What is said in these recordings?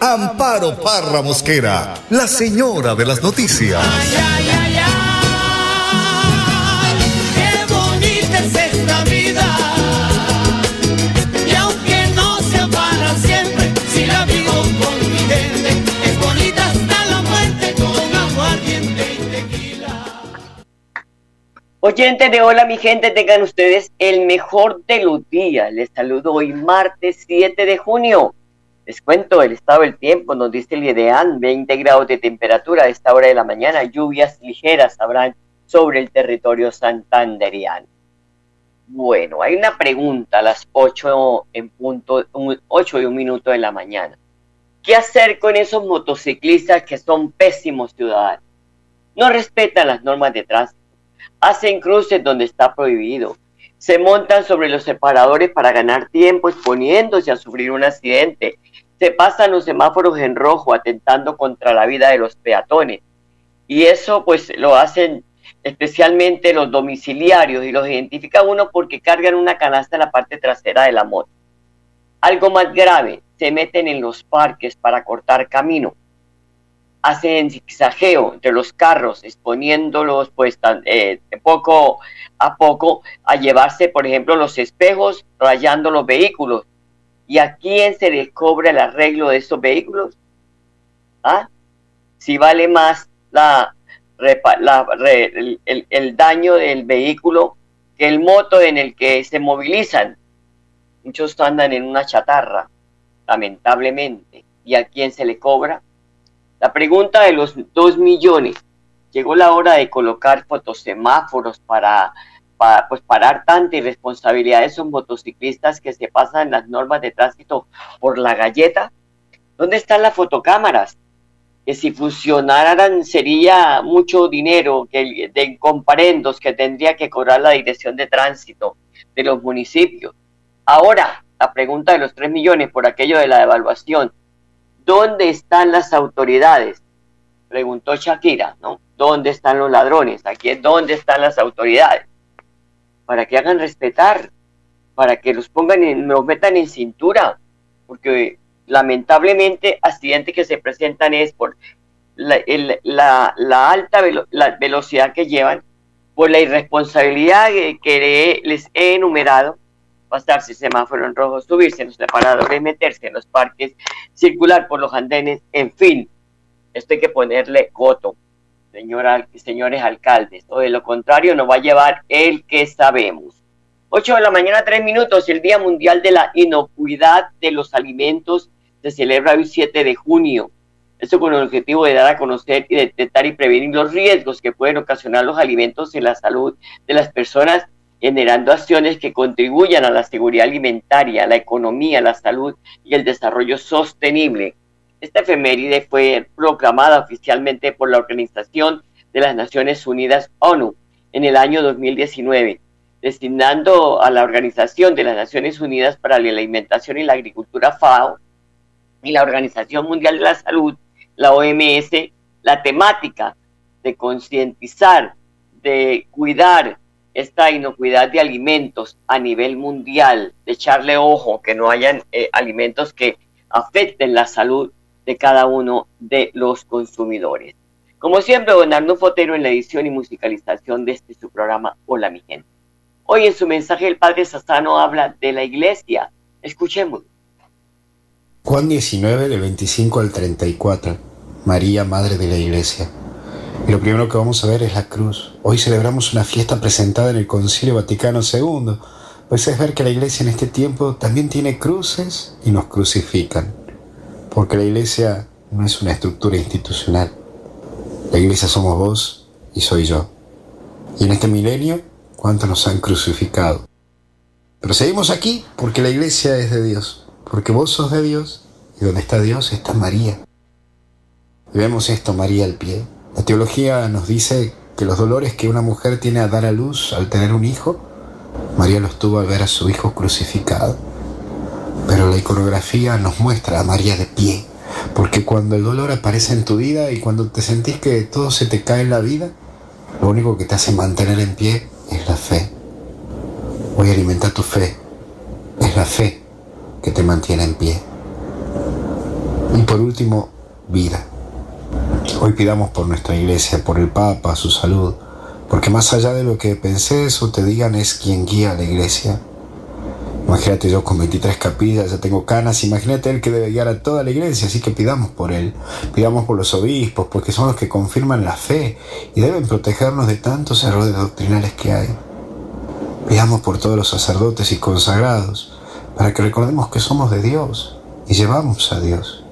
Amparo Parra Mosquera, la señora de las noticias. Ay, ay, ay, ay, qué bonita es esta vida. Y aunque no sea para siempre, si la vivo con mi gente, es bonita hasta la muerte con aguardiente y tequila. Oyentes de Hola, mi gente, tengan ustedes el mejor de los días. Les saludo hoy martes 7 de junio. Les cuento el estado del tiempo, nos dice el ideal, 20 grados de temperatura a esta hora de la mañana, lluvias ligeras habrán sobre el territorio santanderiano. Bueno, hay una pregunta a las 8 en punto, 8 y un minuto de la mañana. ¿Qué hacer con esos motociclistas que son pésimos ciudadanos? No respetan las normas de tránsito, hacen cruces donde está prohibido, se montan sobre los separadores para ganar tiempo exponiéndose a sufrir un accidente, se pasan los semáforos en rojo atentando contra la vida de los peatones. Y eso pues lo hacen especialmente los domiciliarios y los identifica uno porque cargan una canasta en la parte trasera de la moto. Algo más grave, se meten en los parques para cortar camino. Hacen zigzagueo entre los carros, exponiéndolos pues tan, eh, de poco a poco a llevarse, por ejemplo, los espejos, rayando los vehículos. ¿Y a quién se les cobra el arreglo de estos vehículos? ¿Ah? Si vale más la, la, el, el, daño del vehículo que el moto en el que se movilizan. Muchos andan en una chatarra, lamentablemente. ¿Y a quién se le cobra? La pregunta de los dos millones. Llegó la hora de colocar fotosemáforos para, para pues parar tanta irresponsabilidad de esos motociclistas que se pasan las normas de tránsito por la galleta. ¿Dónde están las fotocámaras? Que si funcionaran sería mucho dinero que, de comparendos que tendría que cobrar la dirección de tránsito de los municipios. Ahora, la pregunta de los tres millones por aquello de la devaluación. ¿Dónde están las autoridades? Preguntó Shakira, ¿no? ¿Dónde están los ladrones? Aquí es dónde están las autoridades. Para que hagan respetar, para que los pongan en, los metan en cintura, porque lamentablemente accidentes que se presentan es por la, alta la velocidad que llevan, por la irresponsabilidad que, que les he enumerado, pasarse semáforo en rojo, subirse en los separadores, meterse en los parques, circular por los andenes, en fin, esto hay que ponerle coto, señora, señores alcaldes, o de lo contrario nos va a llevar el que sabemos. 8 de la mañana, 3 minutos, el Día Mundial de la Inocuidad de los Alimentos se celebra el 7 de junio. Esto con el objetivo de dar a conocer y detectar y prevenir los riesgos que pueden ocasionar los alimentos en la salud de las personas generando acciones que contribuyan a la seguridad alimentaria, la economía, la salud y el desarrollo sostenible. Esta efeméride fue proclamada oficialmente por la Organización de las Naciones Unidas ONU en el año 2019, destinando a la Organización de las Naciones Unidas para la Alimentación y la Agricultura FAO y la Organización Mundial de la Salud, la OMS, la temática de concientizar, de cuidar, esta inocuidad de alimentos a nivel mundial, de echarle ojo, que no hayan eh, alimentos que afecten la salud de cada uno de los consumidores. Como siempre, don Arno Fotero en la edición y musicalización de este su programa Hola mi gente. Hoy en su mensaje el Padre Sassano habla de la iglesia. Escuchemos. Juan 19, del 25 al 34. María, Madre de la Iglesia. Y lo primero que vamos a ver es la cruz. Hoy celebramos una fiesta presentada en el Concilio Vaticano II, pues es ver que la iglesia en este tiempo también tiene cruces y nos crucifican, porque la iglesia no es una estructura institucional. La iglesia somos vos y soy yo. Y en este milenio, ¿cuántos nos han crucificado? Pero seguimos aquí porque la iglesia es de Dios, porque vos sos de Dios y donde está Dios está María. Y vemos esto, María al pie. La teología nos dice que los dolores que una mujer tiene a dar a luz al tener un hijo, María los tuvo al ver a su hijo crucificado. Pero la iconografía nos muestra a María de pie, porque cuando el dolor aparece en tu vida y cuando te sentís que todo se te cae en la vida, lo único que te hace mantener en pie es la fe. Voy a alimentar tu fe. Es la fe que te mantiene en pie. Y por último, vida. Hoy pidamos por nuestra iglesia, por el Papa, su salud, porque más allá de lo que penses o te digan es quien guía a la iglesia. Imagínate yo con 23 capillas, ya tengo canas, imagínate él que debe guiar a toda la iglesia, así que pidamos por él, pidamos por los obispos, porque son los que confirman la fe y deben protegernos de tantos errores doctrinales que hay. Pidamos por todos los sacerdotes y consagrados, para que recordemos que somos de Dios y llevamos a Dios.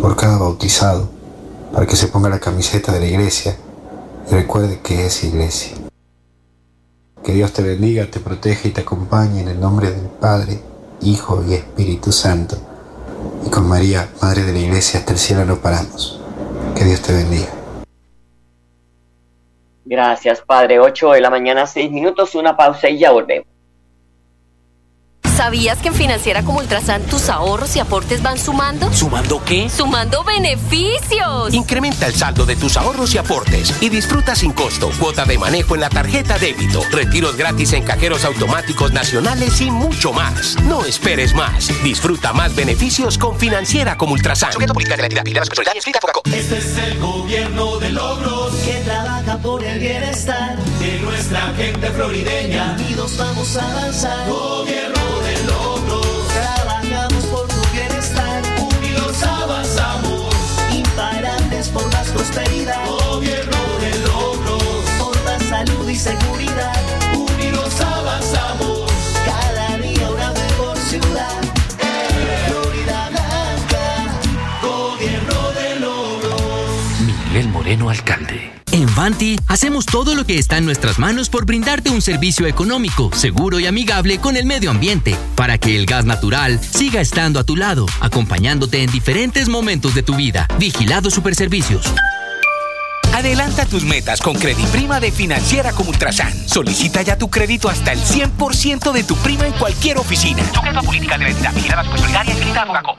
Por cada bautizado, para que se ponga la camiseta de la iglesia y recuerde que es iglesia. Que Dios te bendiga, te proteja y te acompañe en el nombre del Padre, Hijo y Espíritu Santo. Y con María, Madre de la Iglesia, hasta el cielo no paramos. Que Dios te bendiga. Gracias, Padre. 8 de la mañana, 6 minutos, una pausa y ya volvemos. ¿Sabías que en Financiera como Ultrasan tus ahorros y aportes van sumando? ¿Sumando qué? ¡Sumando beneficios! Incrementa el saldo de tus ahorros y aportes y disfruta sin costo cuota de manejo en la tarjeta débito, retiros gratis en cajeros automáticos nacionales y mucho más. No esperes más. Disfruta más beneficios con Financiera como Ultrasan. Este es el gobierno de logros que trabaja por el bienestar de nuestra gente florideña. Unidos vamos a avanzar. Gobierno alcalde. En Vanti hacemos todo lo que está en nuestras manos por brindarte un servicio económico, seguro y amigable con el medio ambiente, para que el gas natural siga estando a tu lado, acompañándote en diferentes momentos de tu vida. Vigilado Superservicios. Adelanta tus metas con Prima de Financiera como Ultrasan. Solicita ya tu crédito hasta el 100% de tu prima en cualquier oficina. Sujeta política de la entidad vigilada supersolidaria inscrita a Fogacop.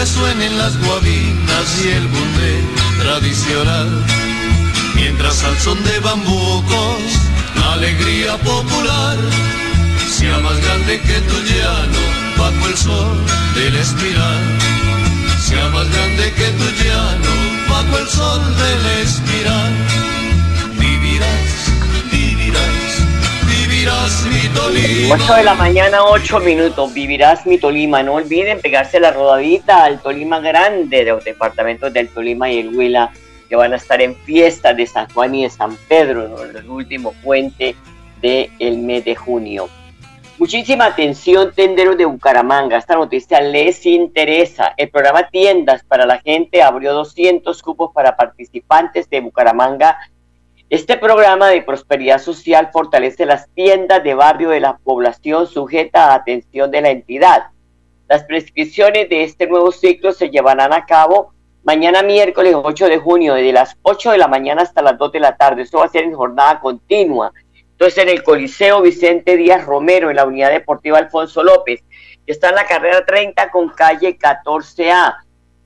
Resuenen las guabinas y el bunde tradicional. Mientras al son de bambucos la alegría popular sea más grande que tu llano bajo el sol del espiral. Sea más grande que tu llano bajo el sol del espiral. 8 de la mañana, 8 minutos. Vivirás mi Tolima. No olviden pegarse la rodadita al Tolima Grande de los departamentos del Tolima y el Huila, que van a estar en fiestas de San Juan y de San Pedro, ¿no? el último puente del mes de junio. Muchísima atención, tenderos de Bucaramanga. Esta noticia les interesa. El programa Tiendas para la Gente abrió 200 cupos para participantes de Bucaramanga este programa de prosperidad social fortalece las tiendas de barrio de la población sujeta a atención de la entidad. Las prescripciones de este nuevo ciclo se llevarán a cabo mañana miércoles 8 de junio, desde las 8 de la mañana hasta las 2 de la tarde. Esto va a ser en jornada continua. Entonces, en el Coliseo Vicente Díaz Romero, en la Unidad Deportiva Alfonso López, que está en la carrera 30 con calle 14A.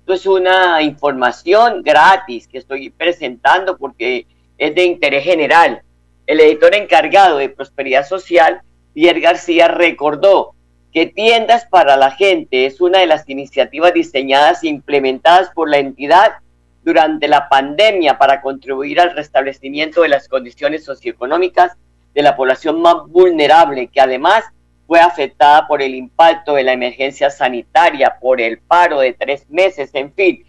Esto es una información gratis que estoy presentando porque es de interés general. El editor encargado de Prosperidad Social, Pierre García, recordó que Tiendas para la Gente es una de las iniciativas diseñadas e implementadas por la entidad durante la pandemia para contribuir al restablecimiento de las condiciones socioeconómicas de la población más vulnerable, que además fue afectada por el impacto de la emergencia sanitaria, por el paro de tres meses, en fin,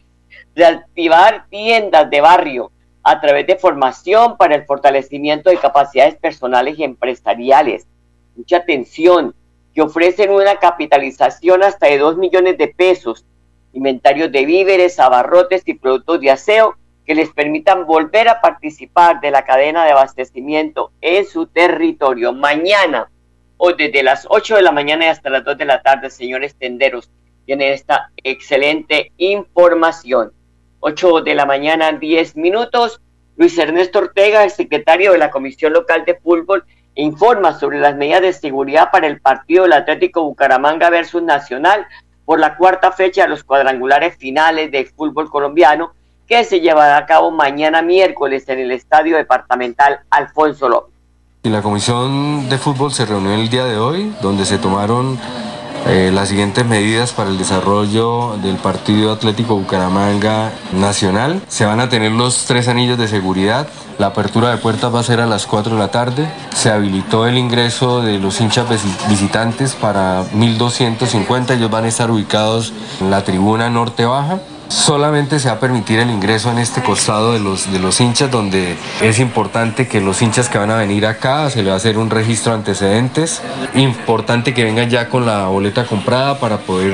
reactivar tiendas de barrio a través de formación para el fortalecimiento de capacidades personales y empresariales. Mucha atención, que ofrecen una capitalización hasta de 2 millones de pesos, inventarios de víveres, abarrotes y productos de aseo que les permitan volver a participar de la cadena de abastecimiento en su territorio. Mañana, o desde las 8 de la mañana y hasta las 2 de la tarde, señores tenderos, tienen esta excelente información. 8 de la mañana, 10 minutos. Luis Ernesto Ortega, el secretario de la Comisión Local de Fútbol, informa sobre las medidas de seguridad para el partido del Atlético Bucaramanga versus Nacional por la cuarta fecha de los cuadrangulares finales del fútbol colombiano que se llevará a cabo mañana miércoles en el Estadio Departamental Alfonso López. Y la Comisión de Fútbol se reunió el día de hoy, donde se tomaron eh, las siguientes medidas para el desarrollo del partido Atlético Bucaramanga Nacional. Se van a tener los tres anillos de seguridad. La apertura de puertas va a ser a las 4 de la tarde. Se habilitó el ingreso de los hinchas visitantes para 1.250. Ellos van a estar ubicados en la tribuna norte baja. Solamente se va a permitir el ingreso en este costado de los, de los hinchas, donde es importante que los hinchas que van a venir acá se le va a hacer un registro de antecedentes. Importante que vengan ya con la boleta comprada para poder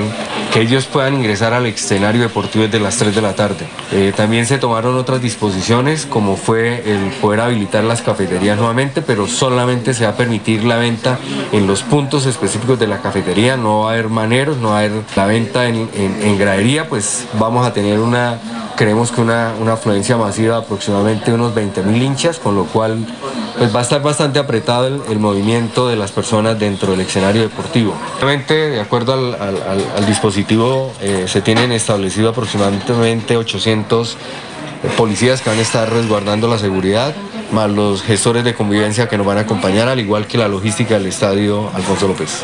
que ellos puedan ingresar al escenario deportivo desde las 3 de la tarde. Eh, también se tomaron otras disposiciones, como fue el poder habilitar las cafeterías nuevamente, pero solamente se va a permitir la venta en los puntos específicos de la cafetería. No va a haber maneros, no va a haber la venta en, en gradería, pues vamos a tener una, creemos que una, una afluencia masiva de aproximadamente unos 20 mil hinchas, con lo cual pues va a estar bastante apretado el, movimiento de las personas dentro del escenario deportivo. Obviamente, de acuerdo al, dispositivo, eh, se tienen establecido aproximadamente 800 policías que van a estar resguardando la seguridad, más los gestores de convivencia que nos van a acompañar, al igual que la logística del estadio Alfonso López.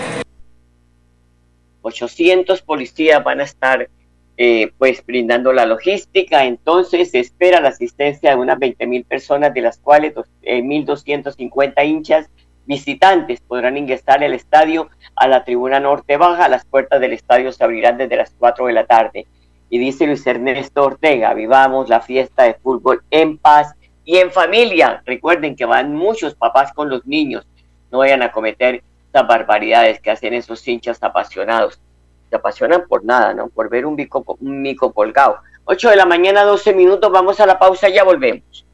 800 policías van a estar eh, pues brindando la logística. Entonces se espera la asistencia de unas 20 mil personas, de las cuales 1.250 eh, hinchas visitantes podrán ingresar al estadio a la tribuna norte baja. Las puertas del estadio se abrirán desde las 4 de la tarde. Y dice Luis Ernesto Ortega, vivamos la fiesta de fútbol en paz y en familia. Recuerden que van muchos papás con los niños. No vayan a cometer estas barbaridades que hacen esos hinchas apasionados se apasionan por nada, ¿no? Por ver un, bico, un mico colgado. 8 de la mañana, 12 minutos, vamos a la pausa, ya volvemos.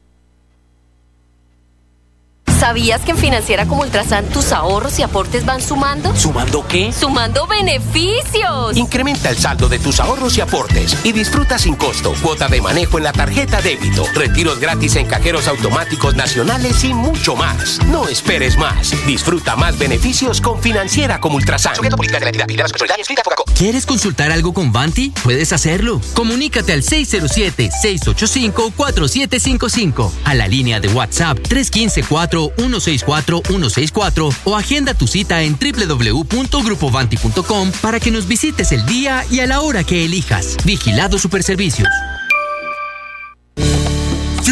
¿Sabías que en Financiera como Ultrasan tus ahorros y aportes van sumando? ¿Sumando qué? ¡Sumando beneficios! Incrementa el saldo de tus ahorros y aportes y disfruta sin costo cuota de manejo en la tarjeta débito, retiros gratis en cajeros automáticos nacionales y mucho más. No esperes más. Disfruta más beneficios con Financiera como Ultrasan. ¿Quieres consultar algo con Vanti? Puedes hacerlo. Comunícate al 607-685-4755, a la línea de WhatsApp 315 4 164-164 o agenda tu cita en www.grupovanti.com para que nos visites el día y a la hora que elijas. Vigilado Superservicios.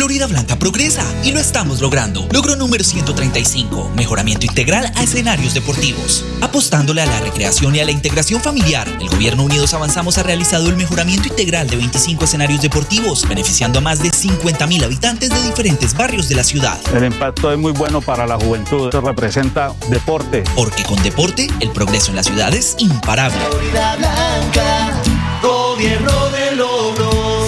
Florida Blanca progresa y lo estamos logrando. Logro número 135, mejoramiento integral a escenarios deportivos. Apostándole a la recreación y a la integración familiar, el Gobierno Unidos Avanzamos ha realizado el mejoramiento integral de 25 escenarios deportivos, beneficiando a más de 50.000 habitantes de diferentes barrios de la ciudad. El impacto es muy bueno para la juventud, Esto representa deporte. Porque con deporte, el progreso en la ciudad es imparable. Florida Blanca, gobierno de logros.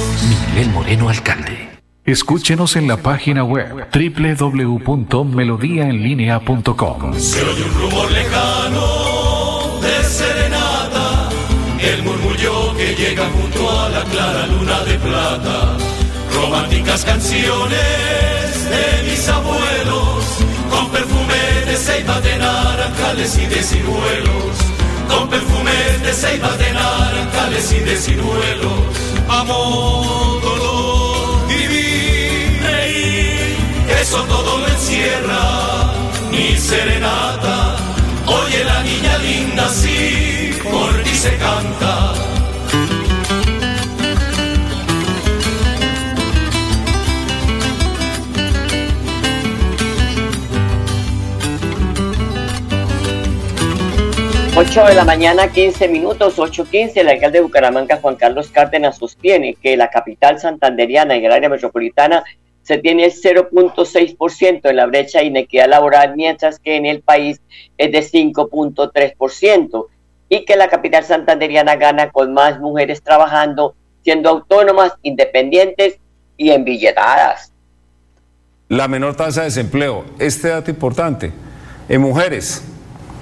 Miguel Moreno, alcalde. Escúchenos en la página web www.melodiaenlinea.com. Se oye un rumor lejano de serenata, el murmullo que llega junto a la clara luna de plata. Románticas canciones de mis abuelos, con perfume de ceiba de naranjales y de ciruelos, con perfume de ceiba de naranjales y de ciruelos. Amor, eso todo lo encierra mi serenata. Oye la niña linda, sí, por ti se canta. Ocho de la mañana, 15 minutos, 8.15, el alcalde de Bucaramanga, Juan Carlos Cárdenas, sostiene que la capital santanderiana y el área metropolitana se tiene el 0.6% en la brecha de inequidad laboral, mientras que en el país es de 5.3%, y que la capital santanderiana gana con más mujeres trabajando, siendo autónomas, independientes y enbilletadas. La menor tasa de desempleo, este dato importante, en mujeres,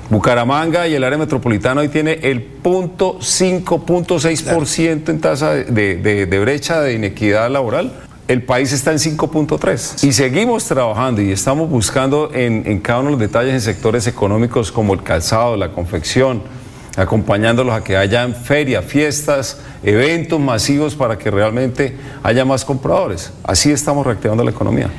Bucaramanga y el área metropolitana hoy tiene el punto 5.6% en tasa de brecha de inequidad laboral el país está en 5.3 y seguimos trabajando y estamos buscando en, cada uno de los detalles en sectores económicos como el calzado, la confección, acompañándolos a que hayan ferias, fiestas, eventos masivos para que realmente haya más compradores. Así estamos reactivando la economía.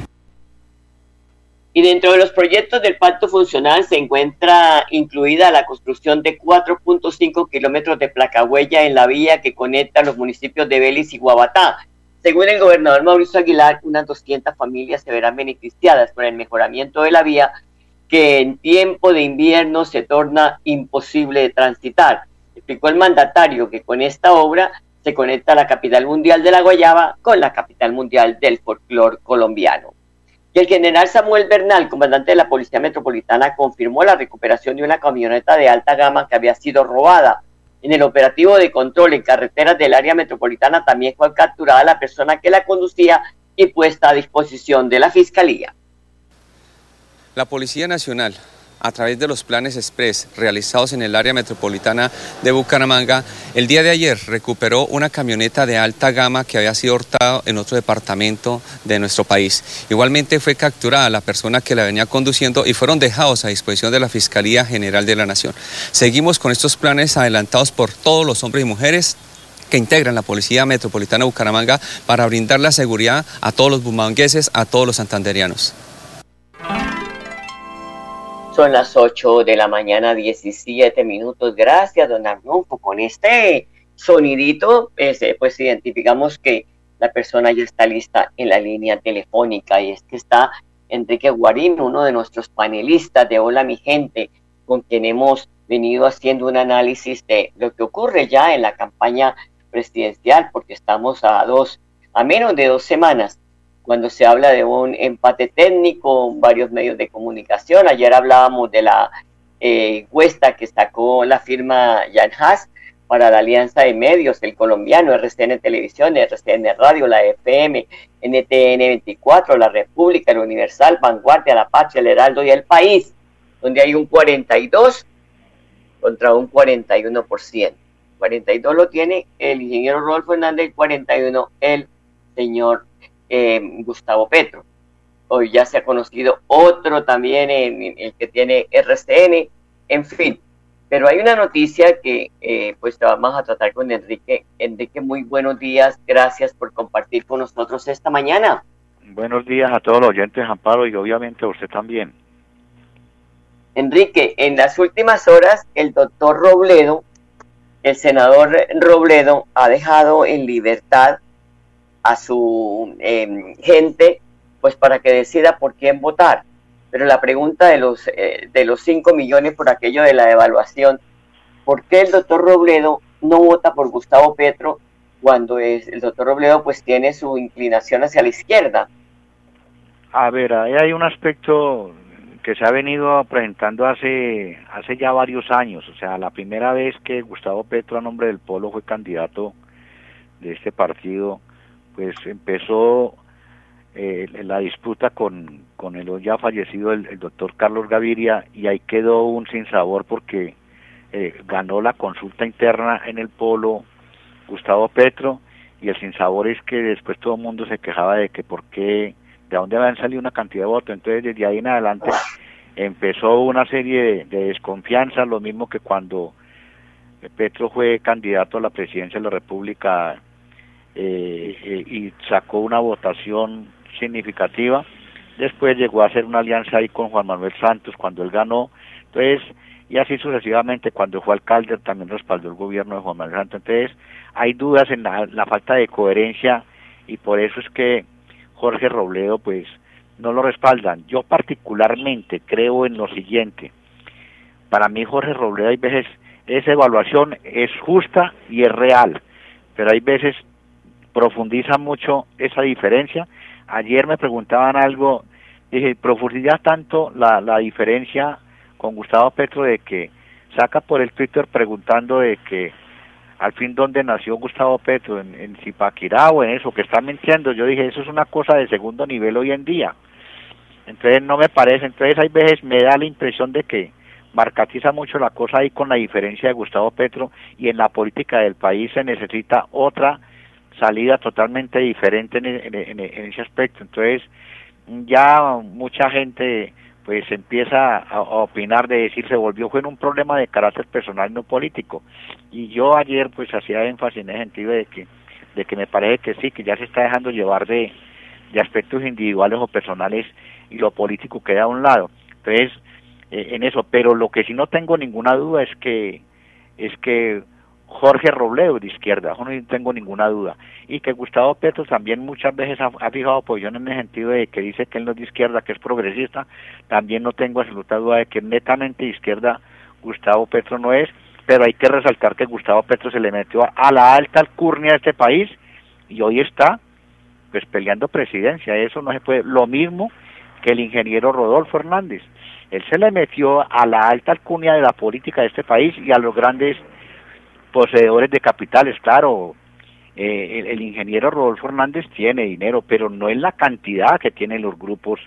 Y dentro de los proyectos del pacto funcional se encuentra incluida la construcción de 4.5 kilómetros de placa huella en la vía que conecta los municipios de Vélez y Guabatá según el gobernador Mauricio Aguilar, unas 200 familias se verán beneficiadas por el mejoramiento de la vía que en tiempo de invierno se torna imposible de transitar. Explicó el mandatario que con esta obra se conecta la capital mundial de la Guayaba con la capital mundial del folclor colombiano. Y el general Samuel Bernal, comandante de la Policía Metropolitana, confirmó la recuperación de una camioneta de alta gama que había sido robada en el operativo de control en carreteras del área metropolitana también fue capturada la persona que la conducía y puesta a disposición de la Fiscalía. La Policía Nacional a través de los planes express realizados en el área metropolitana de Bucaramanga, el día de ayer recuperó una camioneta de alta gama que había sido hurtada en otro departamento de nuestro país. Igualmente fue capturada la persona que la venía conduciendo y fueron dejados a disposición de la Fiscalía General de la Nación. Seguimos con estos planes adelantados por todos los hombres y mujeres que integran la Policía Metropolitana de Bucaramanga para brindar la seguridad a todos los bumangueses, a todos los santanderianos. Son las 8 de la mañana, 17 minutos. Gracias, don Arnulfo. Con este sonidito, pues, pues identificamos que la persona ya está lista en la línea telefónica y es que está Enrique Guarín, uno de nuestros panelistas de Hola mi gente, con quien hemos venido haciendo un análisis de lo que ocurre ya en la campaña presidencial, porque estamos a dos, a menos de dos semanas cuando se habla de un empate técnico, varios medios de comunicación. Ayer hablábamos de la eh, encuesta que sacó la firma Jan Haas para la Alianza de Medios, el colombiano, RCN Televisión, RCN Radio, la FM, NTN 24, La República, el Universal, Vanguardia, La Patria, el Heraldo y el País, donde hay un 42 contra un 41%. 42 lo tiene el ingeniero Rodolfo Hernández, 41 el señor eh, Gustavo Petro. Hoy ya se ha conocido otro también, en, el que tiene RCN, en fin. Pero hay una noticia que eh, pues vamos a tratar con Enrique. Enrique, muy buenos días. Gracias por compartir con nosotros esta mañana. Buenos días a todos los oyentes, Amparo, y obviamente a usted también. Enrique, en las últimas horas el doctor Robledo, el senador Robledo, ha dejado en libertad a su em, gente, pues para que decida por quién votar. Pero la pregunta de los, eh, de los 5 millones por aquello de la evaluación, ¿por qué el doctor Robledo no vota por Gustavo Petro cuando es, el doctor Robledo pues tiene su inclinación hacia la izquierda? A ver, ahí hay un aspecto que se ha venido presentando hace, hace ya varios años. O sea, la primera vez que Gustavo Petro a nombre del Polo fue candidato de este partido, pues empezó eh, la disputa con, con el ya fallecido el, doctor Carlos Gaviria y ahí quedó un sinsabor porque eh, ganó la consulta interna en el polo Gustavo Petro y el sinsabor es que después todo el mundo se quejaba de que por qué, de dónde habían salido una cantidad de votos, entonces desde ahí en adelante empezó una serie de, de desconfianza, lo mismo que cuando Petro fue candidato a la presidencia de la República eh, eh, y sacó una votación significativa. Después llegó a hacer una alianza ahí con Juan Manuel Santos cuando él ganó. Entonces, y así sucesivamente, cuando fue alcalde también respaldó el gobierno de Juan Manuel Santos. Entonces, hay dudas en la, la falta de coherencia y por eso es que Jorge Robledo, pues, no lo respaldan. Yo particularmente creo en lo siguiente. para mí Jorge Robledo hay veces esa evaluación es justa y es real, pero hay veces profundiza mucho esa diferencia. Ayer me preguntaban algo, dije, profundiza tanto la, la diferencia con Gustavo Petro de que saca por el Twitter preguntando de que al fin dónde nació Gustavo Petro, en, en Zipaquirá o en eso, que está mintiendo. Yo dije, eso es una cosa de segundo nivel hoy en día. Entonces no me parece, entonces hay veces me da la impresión de que marcatiza mucho la cosa ahí con la diferencia de Gustavo Petro y en la política del país se necesita otra salida totalmente diferente en, ese aspecto. Entonces ya mucha gente pues empieza a, opinar de decir se volvió fue en un problema de carácter personal no político y yo ayer pues hacía énfasis en el sentido de que de que me parece que sí que ya se está dejando llevar de, de aspectos individuales o personales y lo político queda a un lado entonces eh, en eso pero lo que sí no tengo ninguna duda es que es que Jorge Robledo de izquierda, no tengo ninguna duda. Y que Gustavo Petro también muchas veces ha, fijado apoyo en el sentido de que dice que él no es de izquierda, que es progresista, también no tengo absoluta duda de que netamente de izquierda Gustavo Petro no es, pero hay que resaltar que Gustavo Petro se le metió a, la alta alcurnia de este país y hoy está pues peleando presidencia, eso no se puede, lo mismo que el ingeniero Rodolfo Hernández, él se le metió a la alta alcurnia de la política de este país y a los grandes poseedores de capitales, claro, eh, el, ingeniero Rodolfo Hernández tiene dinero, pero no en la cantidad que tienen los grupos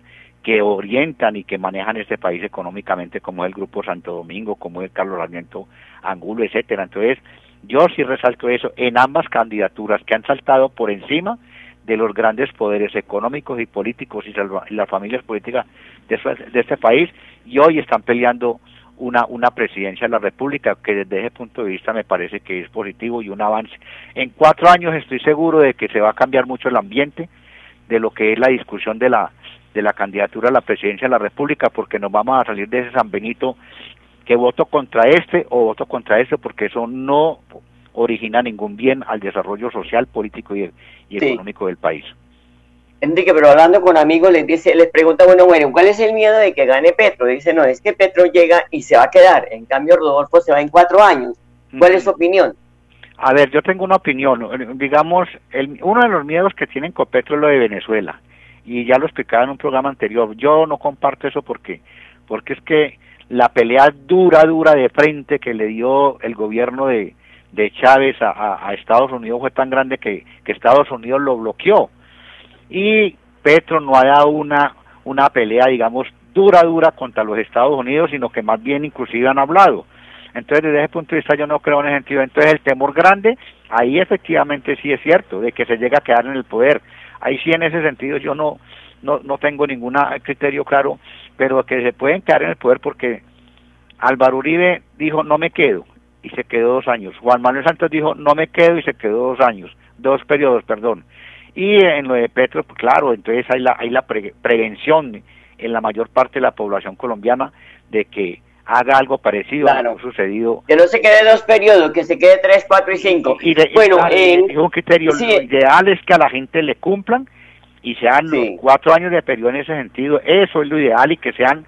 que orientan y que manejan este país económicamente, como el Grupo Santo Domingo, como el Carlos Sarmiento Angulo, etcétera. Entonces, yo sí resalto eso en ambas candidaturas que han saltado por encima de los grandes poderes económicos y políticos y las familias políticas de este país y hoy están peleando una, una presidencia de la República, que desde ese punto de vista me parece que es positivo y un avance. En cuatro años estoy seguro de que se va a cambiar mucho el ambiente de lo que es la discusión de la, de la candidatura a la presidencia de la República, porque nos vamos a salir de ese San Benito que voto contra este o voto contra este, porque eso no origina ningún bien al desarrollo social, político y, económico del país. Enrique, pero hablando con amigos, les dice, les pregunta, bueno, bueno, ¿cuál es el miedo de que gane Petro? Dice, no, es que Petro llega y se va a quedar. En cambio, Rodolfo se va en cuatro años. ¿Cuál es su opinión? A ver, yo tengo una opinión. Digamos, el, uno de los miedos que tienen con Petro es lo de Venezuela. Y ya lo explicaba en un programa anterior. Yo no comparto eso porque, porque es que la pelea dura, dura de frente que le dio el gobierno de, de Chávez a, a Estados Unidos fue tan grande que, que Estados Unidos lo bloqueó y Petro no ha dado una, una pelea, digamos, dura, dura contra los Estados Unidos, sino que más bien inclusive han hablado. Entonces, desde ese punto de vista, yo no creo en ese sentido. Entonces, el temor grande, ahí efectivamente sí es cierto, de que se llegue a quedar en el poder. Ahí sí, en ese sentido, yo no, no, no tengo ningún criterio claro, pero que se pueden quedar en el poder porque Álvaro Uribe dijo, no me quedo, y se quedó dos años. Juan Manuel Santos dijo, no me quedo, y se quedó dos años, dos periodos, perdón. Y en lo de Petro, pues claro, entonces hay la, hay la prevención en la mayor parte de la población colombiana de que haga algo parecido a lo sucedido. Que no se quede dos periodos, que se quede tres, cuatro y cinco. bueno, es un criterio. Lo ideal es que a la gente le cumplan y sean los cuatro años de periodo en ese sentido. Eso es lo ideal y que sean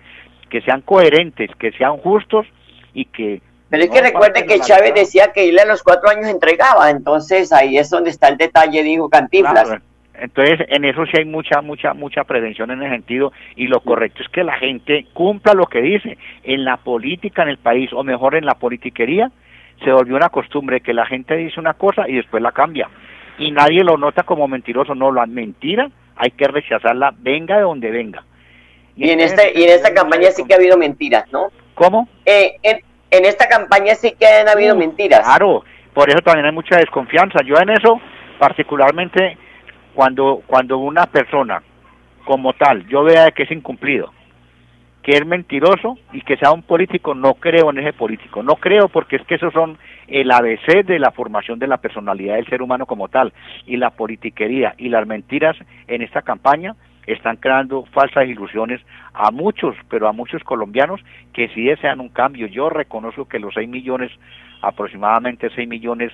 que sean coherentes, que sean justos y que pero es que recuerde que Chávez decía que él a los cuatro años entregaba, entonces ahí es donde está el detalle, dijo Cantinflas. Entonces, en eso sí hay mucha, mucha, mucha prevención en ese sentido y lo correcto es que la gente cumpla lo que dice. En la política en el país, o mejor en la politiquería, se volvió una costumbre que la gente dice una cosa y después la cambia. Y nadie lo nota como mentiroso, no, la mentira hay que rechazarla, venga de donde venga. Y, en, este, y en esta campaña sí que ha habido mentiras, ¿no? ¿Cómo? Eh, en, en esta campaña sí que han habido uh, mentiras. Claro, por eso también hay mucha desconfianza. Yo en eso, particularmente, cuando, cuando una persona como tal, yo vea que es incumplido, que es mentiroso y que sea un político, no creo en ese político. No creo porque es que esos son el ABC de la formación de la personalidad del ser humano como tal. Y la politiquería y las mentiras en esta campaña están creando falsas ilusiones a muchos, pero a muchos colombianos que sí desean un cambio. Yo reconozco que los 6 millones, aproximadamente 6 millones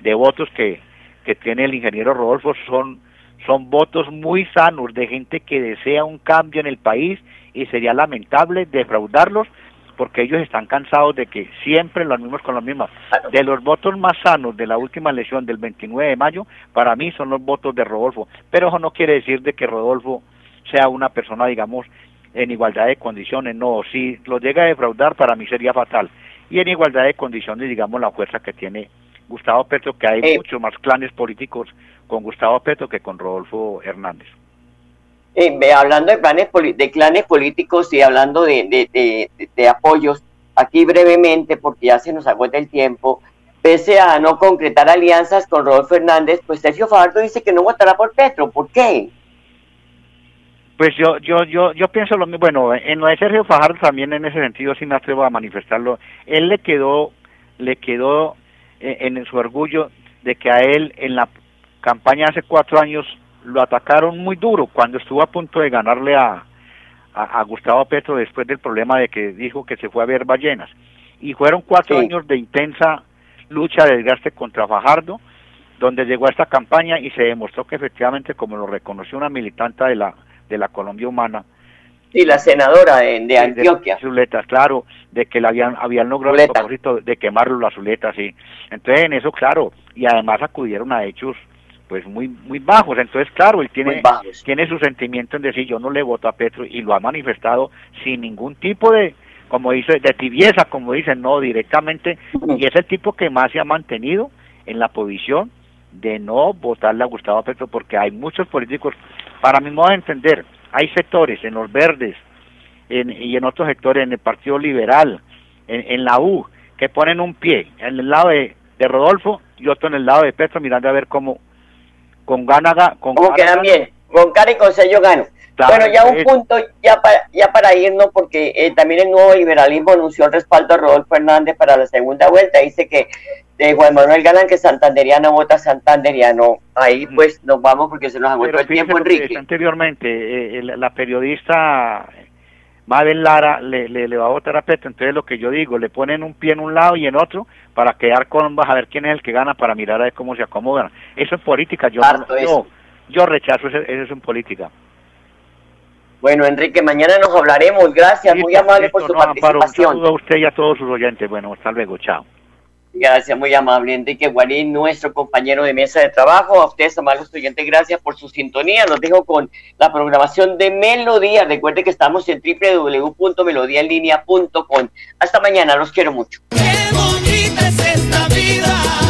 de votos que, que tiene el ingeniero Rodolfo son, son votos muy sanos de gente que desea un cambio en el país y sería lamentable defraudarlos porque ellos están cansados de que siempre los mismos con los mismos. De los votos más sanos de la última elección del 29 de mayo, para mí son los votos de Rodolfo. Pero eso no quiere decir de que Rodolfo sea una persona, digamos, en igualdad de condiciones. No, si lo llega a defraudar, para mí sería fatal. Y en igualdad de condiciones, digamos, la fuerza que tiene Gustavo Petro, que hay Eh. muchos más clanes políticos con Gustavo Petro que con Rodolfo Hernández. Eh, hablando de, planes de clanes políticos y hablando de, de- de- apoyos, aquí brevemente, porque ya se nos agota el tiempo, pese a no concretar alianzas con Rodolfo Hernández, pues Sergio Fajardo dice que no votará por Petro. ¿Por qué? Pues yo, yo, yo, yo pienso lo mismo. Bueno, en lo de Sergio Fajardo también en ese sentido sí me atrevo a manifestarlo. Él le quedó, le quedó eh, en su orgullo de que a él en la campaña hace cuatro años lo atacaron muy duro cuando estuvo a punto de ganarle a, a, a Gustavo Petro después del problema de que dijo que se fue a ver ballenas. Y fueron cuatro Sí. años de intensa lucha de desgaste contra Fajardo, donde llegó a esta campaña y se demostró que efectivamente, como lo reconoció una militante de la, de la Colombia Humana, Sí, la senadora de, de Antioquia. Zuletas, claro, de que le habían, habían logrado el propósito de quemarlo las Zuletas, sí. Entonces, en eso, claro, y además acudieron a hechos pues muy muy bajos, entonces claro, él tiene tiene su sentimiento en decir yo no le voto a Petro y lo ha manifestado sin ningún tipo de como dice de tibieza, como dicen, no directamente. Y es el tipo que más se ha mantenido en la posición de no votarle a Gustavo Petro porque hay muchos políticos para mi modo de entender, hay sectores en los verdes en- y en otros sectores, en el Partido Liberal, en, en la U, que ponen un pie en el lado de, de Rodolfo y otro en el lado de Petro, mirando a ver cómo con Gánaga, con ¿Cómo Gánaga- quedan bien? Con cara y con sello gano. Claro, bueno, ya un punto, ya para, ya para irnos, porque eh, también el nuevo liberalismo anunció el respaldo a Rodolfo Hernández para la segunda vuelta. Dice que de Juan Manuel Galán, que santanderiano vota santanderiano. Ahí pues nos vamos porque se nos agotó el tiempo, Enrique. anteriormente, eh, la periodista Mabel Lara le, le, le va a votar a Petro, entonces lo que yo digo, le ponen un pie en un lado y en otro para quedar con, vas a ver quién es el que gana para mirar a ver cómo se acomodan. Eso es política, yo, no- yo, rechazo eso, eso es en política. Bueno, Enrique, mañana nos hablaremos. Gracias, muy amable por su no, Amparo, un participación. saludo a usted y a todos sus oyentes. Bueno, hasta luego, chao. Gracias, muy amable Enrique Guarín, nuestro compañero de mesa de trabajo. A ustedes, amables estudiantes, gracias por su sintonía. Los dejo con la programación de Melodía. Recuerde que estamos en www.melodiaenlinea.com. Hasta mañana, los quiero mucho. bonita es esta vida.